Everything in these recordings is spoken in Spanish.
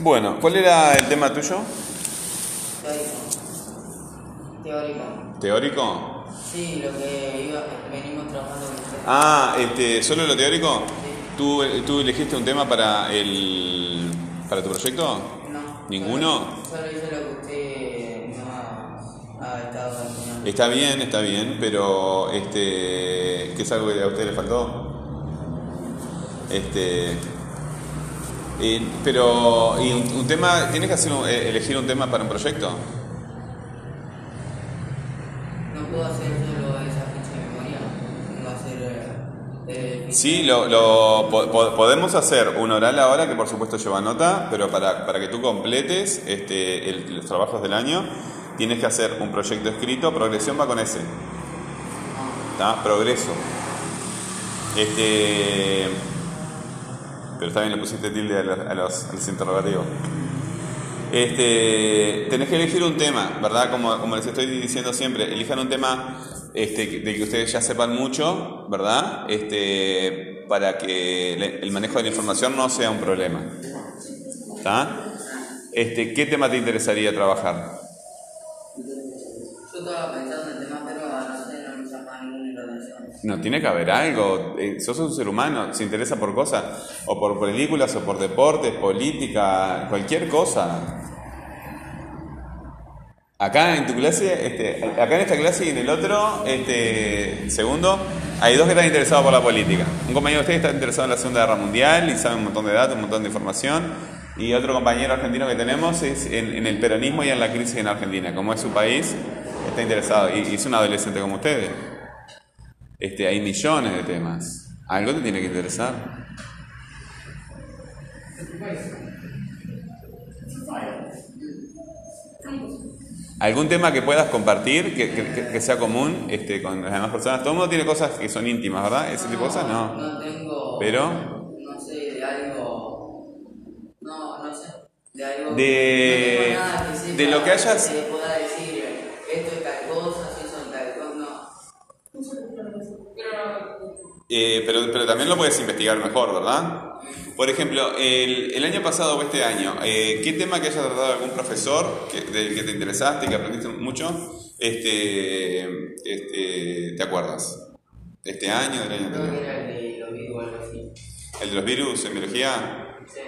Bueno, ¿cuál era el tema tuyo? Teórico. Teórico. ¿Teórico? Sí, lo que iba, venimos trabajando con usted. Ah, este, ¿solo lo teórico? Sí. ¿Tú, ¿Tú elegiste un tema para el para tu proyecto? No. ¿Ninguno? Solo, hice lo que usted no ha, ha estado enseñando. Está bien, está bien, pero este, ¿qué es algo que a usted le faltó? Este, eh, pero y un, un tema, ¿tienes que hacer un- eh, elegir un tema para un proyecto? No puedo hacer solo esa ficha de memoria. Que hacer. Eh, ficha- Sí, lo, lo po- po- podemos hacer un oral ahora, que por supuesto lleva nota, pero para, para que tú completes este, el- los trabajos del año, tienes que hacer un proyecto escrito, progresión va con ese, Ah, ¿está? Progreso. Este, pero bien, le pusiste tilde a los, interrogativos. Este, tenés que elegir un tema, ¿verdad? Como, les estoy diciendo siempre, elijan un tema este, del que ustedes ya sepan mucho, ¿verdad? Este, para que el manejo de la información no sea un problema. ¿Está? Este, ¿Qué tema te interesaría trabajar? Yo estaba pensando No, tiene que haber algo. Eh, sos un ser humano, se interesa por cosas, o por películas, o por deportes, política, cualquier cosa. Acá en tu clase, este, acá en esta clase y en el otro, este, segundo, hay dos que están interesados por la política. Un compañero de ustedes está interesado en la Segunda Guerra Mundial y sabe un montón de datos, un montón de información. Y otro compañero argentino que tenemos es en, en el peronismo y en la crisis en Argentina. Como es su país, está interesado. Y, y es un adolescente como ustedes. Este, hay millones de temas. Algo te tiene que interesar. ¿Algún tema que puedas compartir, que, que- sea común este, con las demás personas? Todo el mundo tiene cosas que son íntimas, ¿verdad? Ese tipo de cosas no. No tengo. Pero- No sé, de algo. No, no sé. De algo. De- no tengo nada específico de lo que hayas- Que pueda decir, esto es tal cosa, si son tal cosa, no. Eh, pero, pero también lo puedes investigar mejor, ¿verdad? Por ejemplo, el, el año pasado o este año, eh, ¿qué tema que haya tratado algún profesor que, del que te interesaste, que aprendiste mucho, este, este, te acuerdas? ¿Este año, del año anterior? de los virus. ¿El de los virus en biología? Sí.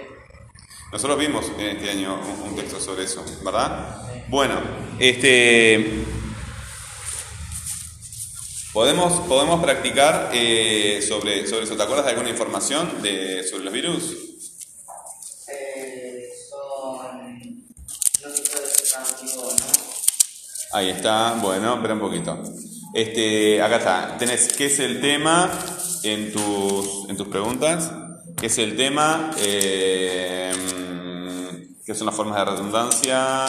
Nosotros vimos en este año un, un texto sobre eso, ¿verdad? Bueno, este podemos, podemos practicar eh, sobre, sobre eso. ¿Te acuerdas de alguna información de, sobre los virus? Eh, son. No se puede ¿no? Ahí está, bueno, espera un poquito. Este, acá está. Tenés qué es el tema en tus, en tus preguntas. ¿Qué es el tema? Eh, ¿Qué son las formas de redundancia?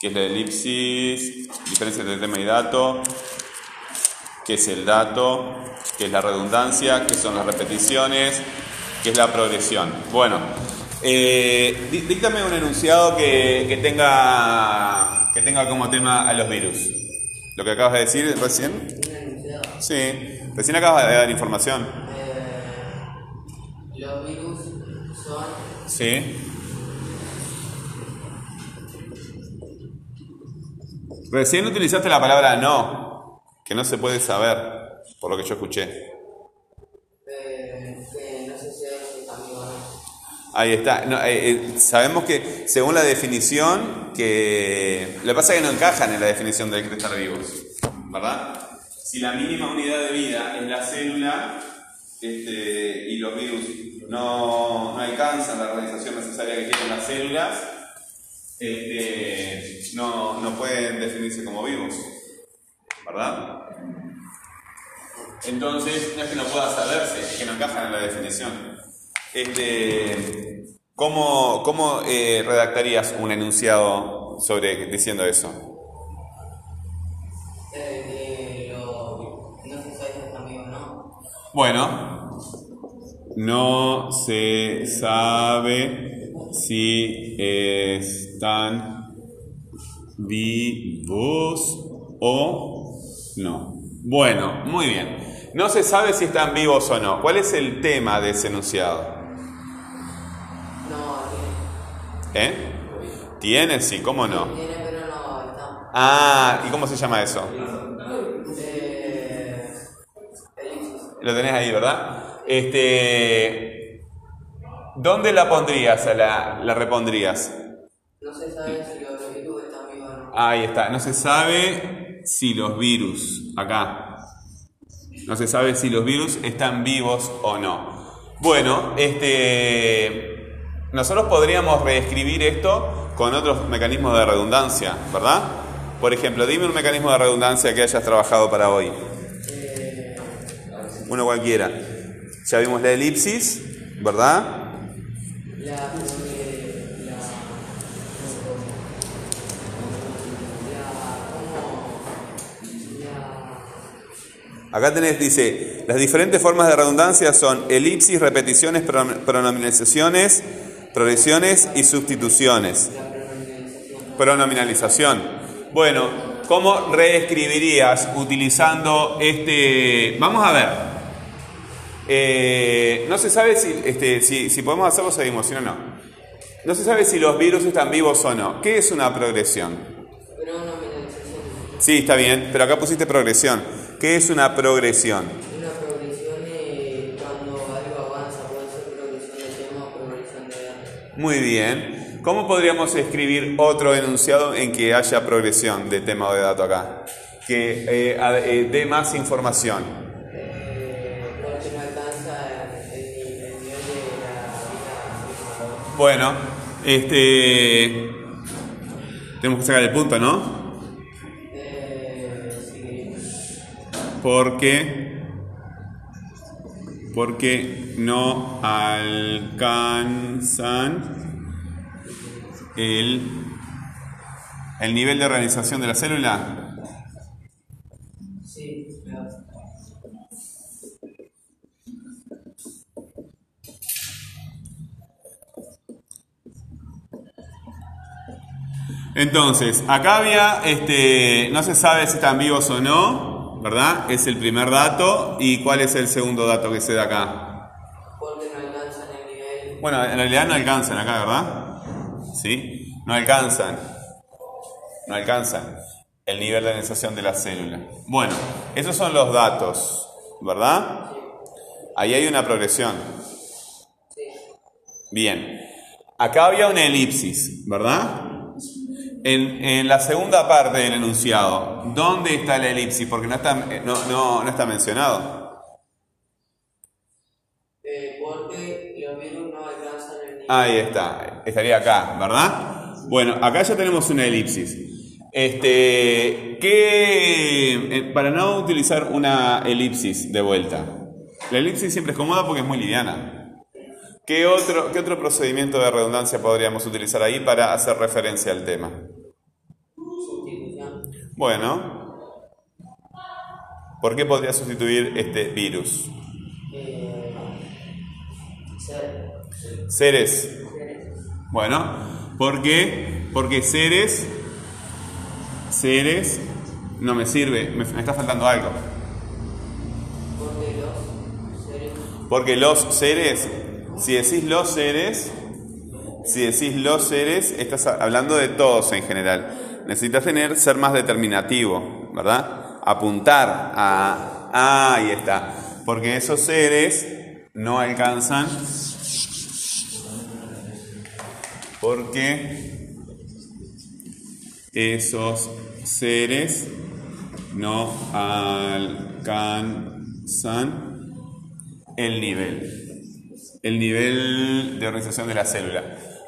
¿Qué es la elipsis? Diferencia entre tema y dato. ¿Qué es el dato? ¿Qué es la redundancia? ¿Qué son las repeticiones? ¿Qué es la progresión? Bueno, eh, dí- díctame un enunciado que, que tenga, que tenga como tema a los virus. Lo que acabas de decir recién. Un enunciado. Sí, recién acabas de dar información. Eh, los virus son. Sí. Recién utilizaste la palabra no, que no se puede saber, por lo que yo escuché. Ahí está. Eh, eh, sabemos que según la definición, que lo que pasa es que no encajan en la definición de estar vivos, ¿verdad? Si la mínima unidad de vida es la célula este, y los virus no, no alcanzan la organización necesaria que tienen las células, este, no, no pueden definirse como vivos, ¿verdad? Entonces, no es que no pueda saberse, es que no encajan en la definición. Este, ¿Cómo, cómo eh, redactarías un enunciado sobre diciendo eso? Bueno, no se sabe si están vivos o no. Bueno, muy bien. No se sabe si están vivos o no. ¿Cuál es el tema de ese enunciado? No, ¿Eh? Tiene, sí, ¿cómo no? Tiene, pero no está. Ah, ¿y cómo se llama eso? Lo tenés ahí, ¿verdad? Este, ¿Dónde la pondrías? La, la repondrías. No se sabe si los virus están vivos o no. Ahí está. No se sabe si los virus, acá. No se sabe si los virus están vivos o no. Bueno, este, nosotros podríamos reescribir esto con otros mecanismos de redundancia, ¿verdad? Por ejemplo, dime un mecanismo de redundancia que hayas trabajado para hoy. Uno cualquiera. Ya vimos la elipsis, ¿verdad? la. eh, la. La. como. La. Acá tenés, dice, las diferentes formas de redundancia son elipsis, repeticiones, pronom- pronominalizaciones, progresiones y sustituciones. La pronominalización. Pronominalización. Bueno, ¿cómo reescribirías utilizando este... Vamos a ver. Eh, no se sabe si, este, si, si podemos hacerlo, seguimos, si no, no. No se sabe si los virus están vivos o no. ¿Qué es una progresión? Pronominalización. Sí, está bien, pero acá pusiste progresión. ¿Qué es una progresión? Una progresión eh, cuando algo avanza, puede ser progresión de tema o progresión de datos. Muy bien. ¿Cómo podríamos escribir otro enunciado en que haya progresión de tema o de dato acá? Que eh, eh, dé más información. Eh. Bueno, este. Tenemos que sacar el punto, ¿no? Porque. Porque no alcanzan el, el nivel de organización de la célula. Entonces, acá había, este, no se sabe si están vivos o no, ¿verdad? Es el primer dato. ¿Y cuál es el segundo dato que se da acá? Porque no alcanzan el nivel. Bueno, en realidad no alcanzan acá, ¿verdad? ¿Sí? No alcanzan. No alcanzan el nivel de organización de la célula. Bueno, esos son los datos, ¿verdad? Ahí hay una progresión. Sí. Bien. Acá había una elipsis, ¿verdad? En, en la segunda parte del enunciado, ¿dónde está la elipsis? Porque no está, eh, no, no, no está mencionado. Eh, porque los virus no alcanzan el nivel. Ahí está, estaría acá, ¿verdad? Bueno, acá ya tenemos una elipsis. Este, ¿qué, eh, para no utilizar una elipsis de vuelta, la elipsis siempre es cómoda porque es muy liviana. ¿Qué otro, ¿Qué otro procedimiento de redundancia podríamos utilizar ahí para hacer referencia al tema? Bueno, ¿por qué podría sustituir este virus? Eh, ser. Seres. Seres. Bueno, ¿por qué? Porque seres, seres, no me sirve, me, me está faltando algo. Porque los seres. Si decís los seres, si decís los seres, estás hablando de todos en general. Necesitas tener, ser más determinativo, ¿verdad? Apuntar a, ah, ahí está. Porque esos seres no alcanzan, porque esos seres no alcanzan el nivel, el nivel de organización de la célula.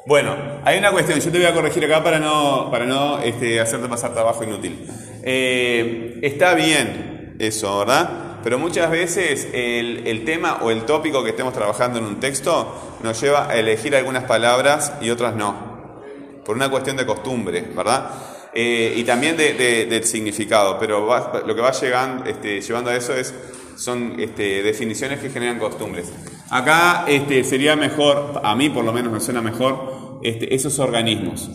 Bueno, hay una cuestión, yo te voy a corregir acá para no, para no este, hacerte pasar trabajo inútil. Eh, está bien eso, ¿verdad? Pero muchas veces el, el tema o el tópico que estemos trabajando en un texto nos lleva a elegir algunas palabras y otras no, por una cuestión de costumbre, ¿verdad? Eh, y también de, de- del significado, pero va- lo que va llegando, este, llevando a eso es, son este, definiciones que generan costumbres. Acá este, sería mejor, a mí por lo menos me suena mejor, este, esos organismos.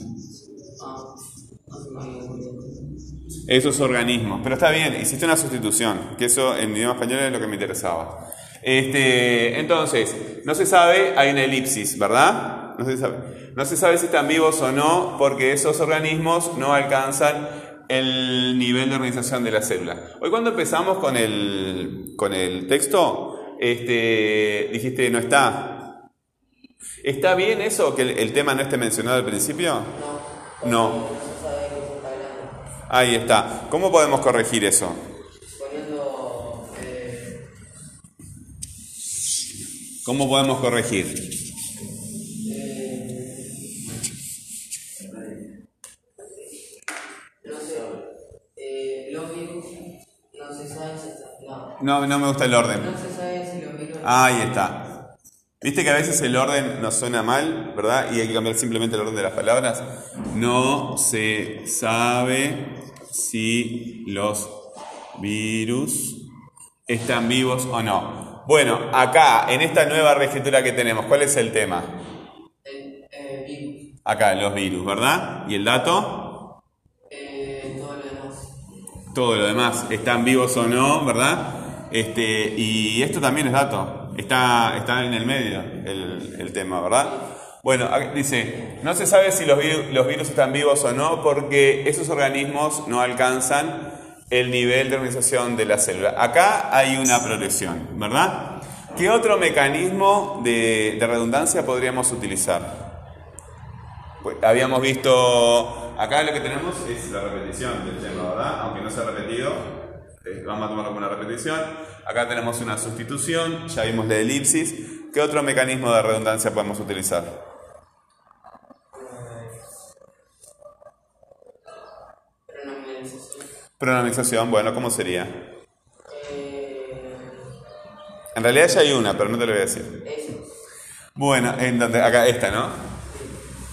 Esos organismos. Pero está bien, hiciste una sustitución, que eso en idioma español es lo que me interesaba. Este, entonces, no se sabe, hay una elipsis, ¿verdad? no se sabe. No se sabe si están vivos o no, porque esos organismos no alcanzan el nivel de organización de la célula. Hoy cuando empezamos con el, con el texto, este, dijiste, no está. ¿Está bien eso, que el, el tema no esté mencionado al principio? No. No. Ahí está. ¿Cómo podemos corregir eso? Poniendo. Eh, ¿Cómo podemos corregir? no sé. Los virus. No se sabe si está. No. No, no me gusta el orden. No se sabe si los virus. Ahí está. Viste que a veces el orden nos suena mal, ¿verdad? Y hay que cambiar simplemente el orden de las palabras. No se sabe si los virus están vivos o no. Bueno, acá, en esta nueva reescritura que tenemos, ¿cuál es el tema? El eh, virus. Acá, los virus, ¿verdad? ¿Y el dato? Eh, todo lo demás. Todo lo demás, ¿están vivos o no, verdad? Este, y esto también es dato. Está, está en el medio el, el tema, ¿verdad? Bueno, dice, no se sabe si los, los virus están vivos o no porque esos organismos no alcanzan el nivel de organización de la célula. Acá hay una progresión, ¿verdad? ¿Qué otro mecanismo de, de redundancia podríamos utilizar? Pues, habíamos visto, acá lo que tenemos es la repetición del tema, ¿verdad? Aunque no se ha repetido, eh, vamos a tomarlo como una repetición. Acá tenemos una sustitución, ya vimos la elipsis. ¿Qué otro mecanismo de redundancia podemos utilizar? Pronomización, bueno, ¿cómo sería? Eh, En realidad ya hay una, pero no te lo voy a decir. eso. Bueno, en donde, acá esta, ¿no?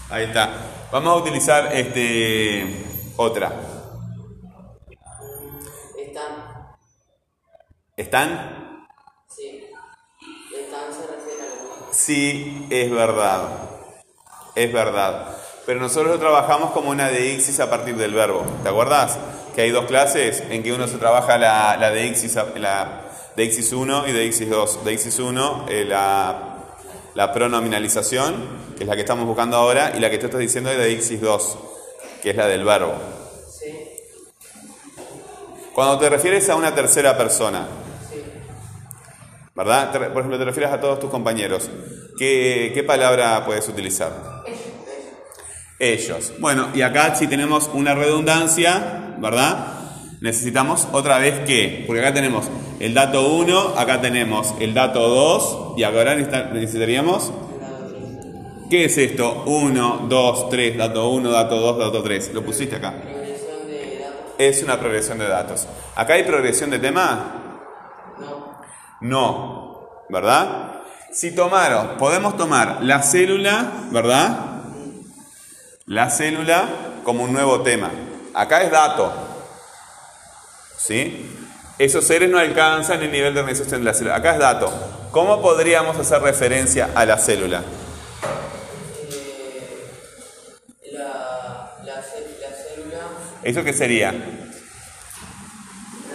Ahí está. Vamos a utilizar este otra. ¿Están? Sí. Están se refiere a. Sí, es verdad. Es verdad. Pero nosotros lo trabajamos como una deixis a partir del verbo. ¿Te acuerdas? Que hay dos clases en que uno se trabaja la, la deixis, la deixis 1 y deixis 2. Deixis 1, eh, la, la pronominalización, que es la que estamos buscando ahora, y la que tú estás diciendo es deixis 2, que es la del verbo. Sí. Cuando te refieres a una tercera persona. ¿Verdad? Por ejemplo, te refieres a todos tus compañeros, ¿qué, qué palabra puedes utilizar? Ellos. Bueno, y acá si tenemos una redundancia, ¿verdad? Necesitamos otra vez que, porque acá tenemos el dato 1, acá tenemos el dato 2, y ahora necesita- necesitaríamos, ¿qué es esto? 1, 2, 3, dato 1, dato 2, dato 3. Lo pusiste acá. Progresión de datos. Es una progresión de datos. ¿Acá hay progresión de tema? No. ¿verdad? Si tomaron, podemos tomar la célula, ¿verdad? La célula como un nuevo tema. Acá es dato. ¿Sí? Esos seres no alcanzan el nivel de organización de la célula. Acá es dato. ¿Cómo podríamos hacer referencia a la célula? Eh, la, la célula. ¿Eso qué sería? Una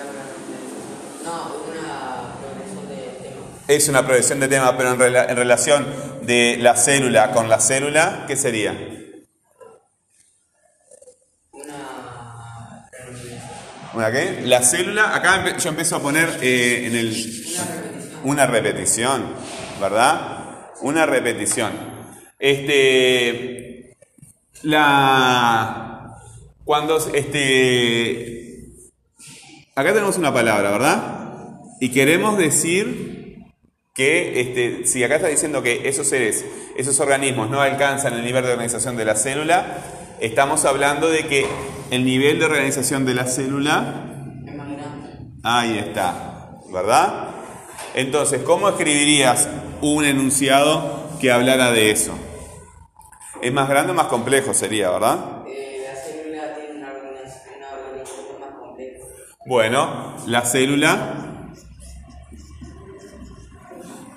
pronunciación. No, una progresión de tema. Es una progresión de tema, pero en, rela- en relación de la célula con la célula, ¿qué sería? Una. ¿Una qué? La célula, acá yo empiezo a poner eh, en el... Una repetición, ¿verdad? Una repetición. Este. La. Cuando. Este. Acá tenemos una palabra, ¿verdad? Y queremos decir que, este, si acá está diciendo que esos seres, esos organismos no alcanzan el nivel de organización de la célula, estamos hablando de que el nivel de organización de la célula Es más grande. Ahí está, ¿verdad? Entonces, ¿cómo escribirías un enunciado que hablara de eso? Es más grande o más complejo sería, ¿verdad? Eh, la célula tiene una organización, una organización más compleja. Bueno, la célula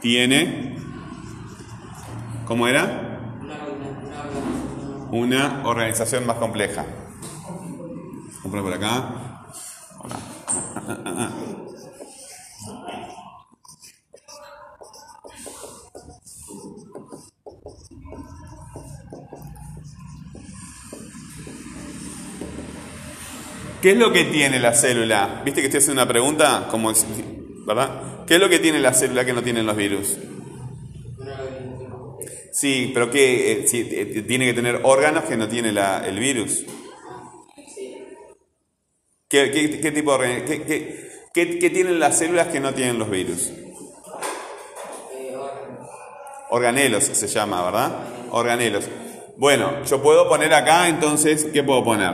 tiene, ¿cómo era? Una organización más compleja. Compra por acá. Hola. ¿Qué es lo que tiene la célula? ¿Viste que estoy haciendo una pregunta? Como, ¿Verdad? ¿Qué es lo que tiene la célula que no tienen los virus? Sí, pero ¿qué? Eh, eh, tiene que tener órganos que no tiene la- el virus. ¿Qué, qué- tipo de qué- qué tienen las células que no tienen los virus? Organelos se llama, ¿verdad? Organelos. Bueno, yo puedo poner acá entonces, ¿qué puedo poner?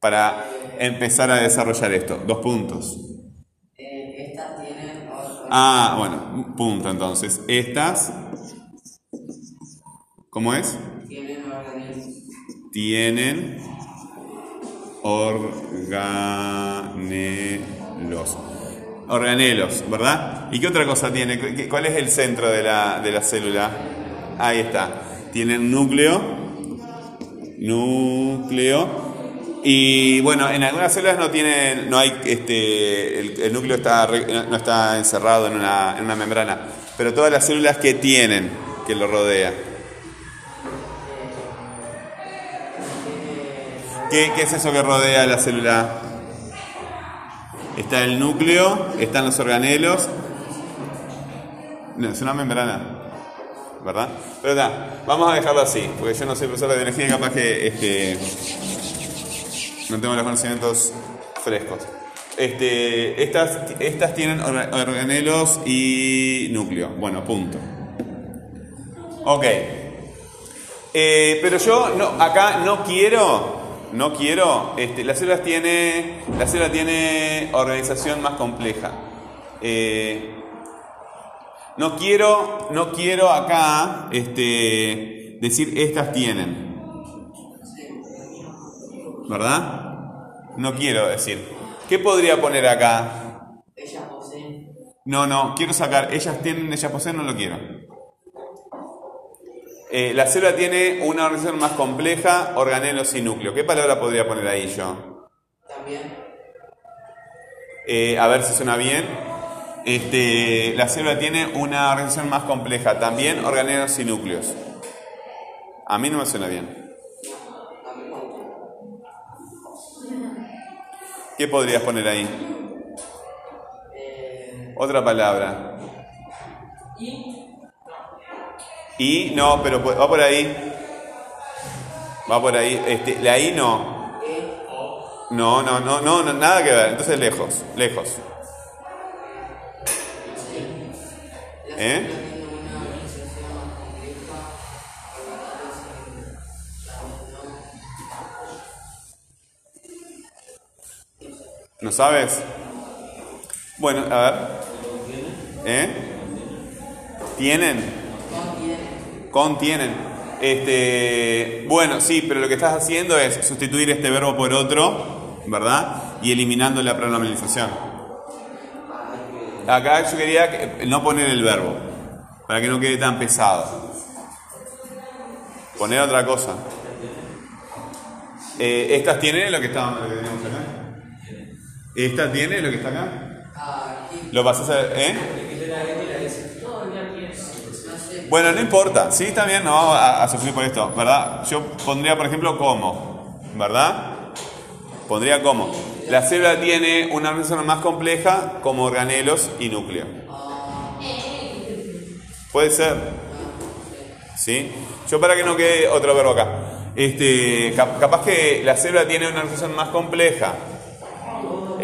Para empezar a desarrollar esto. Dos puntos. Ah, bueno, un punto entonces. Estas, ¿cómo es? Tienen organismos. Tienen organelos. Organelos, ¿verdad? ¿Y qué otra cosa tiene? ¿Qué- ¿Cuál es el centro de la, de la célula? Ahí está. Tienen núcleo. Núcleo. Y bueno, en algunas células no tienen, no hay, este, el, núcleo está, no está encerrado en una, en una membrana, pero todas las células que tienen, que lo rodea. ¿Qué, qué es eso que rodea la célula? Está el núcleo, están los organelos. No, es una membrana, ¿verdad? Pero nada, vamos a dejarlo así, porque yo no soy profesor de biología capaz que este, no tengo los conocimientos frescos. Este, estas, estas tienen orga- organelos y núcleo. Bueno, punto. Ok. Eh, pero yo acá no quiero, no quiero, este, la célula tiene, la célula tiene organización más compleja. Eh, no quiero, no quiero acá, este, decir estas tienen, ¿verdad? No quiero decir. ¿Qué podría poner acá? Ellas poseen. No, no, quiero sacar, ellas tienen, ellas poseen, no lo quiero. Eh, la célula tiene una organización más compleja, organelos y núcleo. ¿Qué palabra podría poner ahí yo? También. Eh, a ver si suena bien. Este, la célula tiene una organización más compleja, también organelos y núcleos. A mí no me suena bien. ¿Qué podrías poner ahí? Otra palabra. Y no, pero va por ahí. Va por ahí. Este, la I no. No, no, no, no, no, nada que ver. Entonces lejos, lejos. ¿Eh? ¿No sabes? Bueno, a ver. ¿Eh? ¿Tienen? Contienen. Este, bueno, sí, pero lo que estás haciendo es sustituir este verbo por otro, ¿verdad? Y eliminando la pronominalización. Acá yo quería que- no poner el verbo, para que no quede tan pesado. Poner otra cosa. Eh, ¿Estas tienen lo que, está, lo que tenemos acá? ¿Esta tiene lo que está acá? ¿Lo pasás a ¿Eh? Bueno, no importa. Sí, está bien, no vamos a, sufrir por esto, ¿verdad? Yo pondría, por ejemplo, como, ¿verdad? Pondría como. La célula tiene una organización más compleja como organelos y núcleo. Puede ser. ¿Sí? Yo para que no quede otro verbo acá. Este, cap- capaz que la célula tiene una organización más compleja.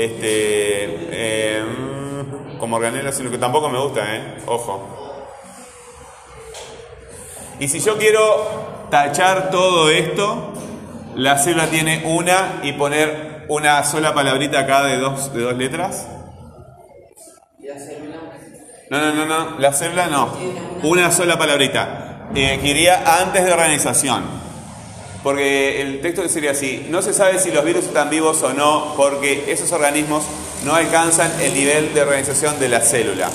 Este, eh, como organelos y núcleo. Tampoco me gusta, ¿eh? Ojo. Y si yo quiero tachar todo esto, la célula tiene una y poner una sola palabrita acá de dos, de dos letras. No, no, no, no, la célula no. Una sola palabrita. Eh, que iría antes de organización. Porque el texto sería así, no se sabe si los virus están vivos o no, porque esos organismos no alcanzan el nivel de organización de la célula.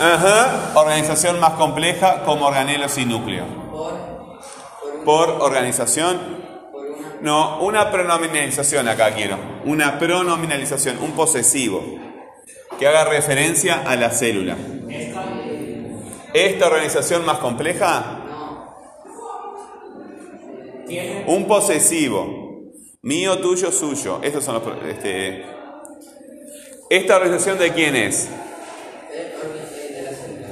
Ajá, organización más compleja como organelos y núcleo. Por, organización, no, una pronominalización acá quiero. Una pronominalización, un posesivo. Que haga referencia a la célula. Esta organización más compleja, un posesivo. Mío, tuyo, suyo. Estos son los. Este, ¿Esta organización de quién es?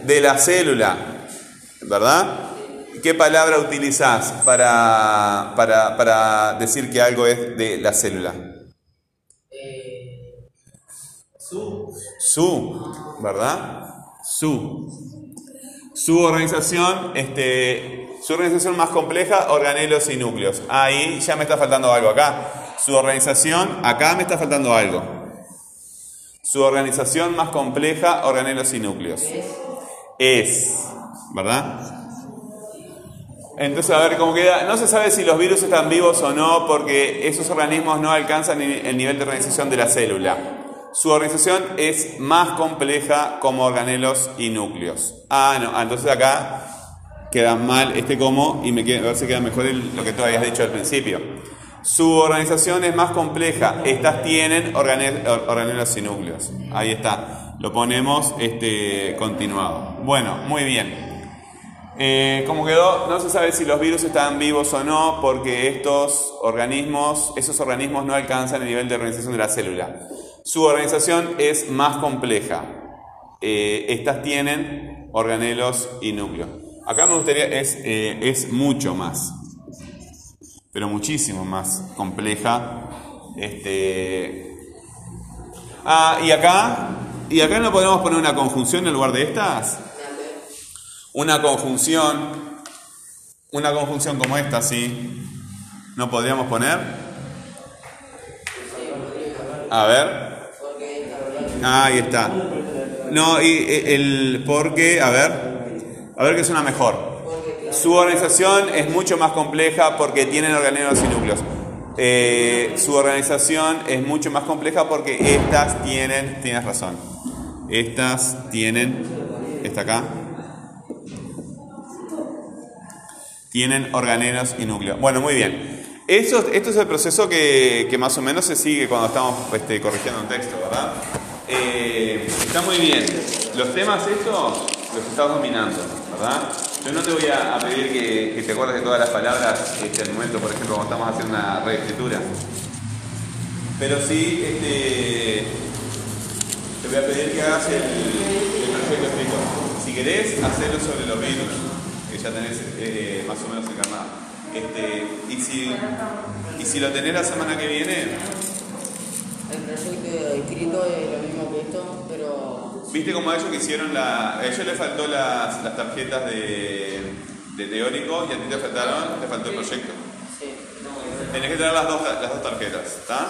De la célula. ¿Verdad? ¿Qué palabra utilizás para, para, para decir que algo es de la célula? Eh, Su, ¿verdad? Su. Su organización, este, su organización más compleja, organelos y núcleos. Ahí ya me está faltando algo acá. Su organización, acá me está faltando algo. Su organización más compleja, organelos y núcleos. Es, ¿verdad? Entonces, a ver cómo queda. No se sabe si los virus están vivos o no, porque esos organismos no alcanzan el nivel de organización de la célula. Su organización es más compleja como organelos y núcleos. Ah, no, ah, entonces acá queda mal este como y me queda, a ver si queda mejor lo que tú habías dicho al principio. Su organización es más compleja. Estas tienen organe- or- organelos y núcleos. Ahí está. Lo ponemos este, continuado. Bueno, muy bien. Eh, ¿Cómo quedó? No se sabe si los virus están vivos o no, porque estos organismos, esos organismos no alcanzan el nivel de organización de la célula. Su organización es más compleja. Eh, estas tienen organelos y núcleos. Acá me gustaría, es, eh, es mucho más, pero muchísimo más compleja. Este, ah, y acá, y acá no podemos poner una conjunción en lugar de estas una conjunción, una conjunción como esta, ¿sí? ¿No podríamos poner? A ver. Ah, ahí está. No, y eh, el porque, a ver, a ver qué suena mejor. Su organización es mucho más compleja porque tienen organelos y núcleos. Eh, su organización es mucho más compleja porque estas tienen, tienes razón, estas tienen, esta acá, tienen organelos y núcleos. Bueno, muy bien. Esto es el proceso que, que más o menos se sigue cuando estamos este, corrigiendo un texto, ¿verdad? Eh, está muy bien. Los temas estos los estás dominando, ¿verdad? Yo no te voy a, pedir que, que te acuerdes de todas las palabras este, al momento, por ejemplo, cuando estamos haciendo una reescritura. Pero sí, este, te voy a pedir que hagas el, el proyecto escrito. Si querés, hacerlo sobre los virus, que ya tenés eh, más o menos encarnado. Este, y, si, y si lo tenés la semana que viene, El proyecto escrito es lo mismo que esto, pero viste como a ellos que hicieron la. A ellos les faltó las, las tarjetas de, de teórico y a ti te faltaron, te faltó el proyecto. sí. Tenés que traer las dos, las dos tarjetas, ¿está?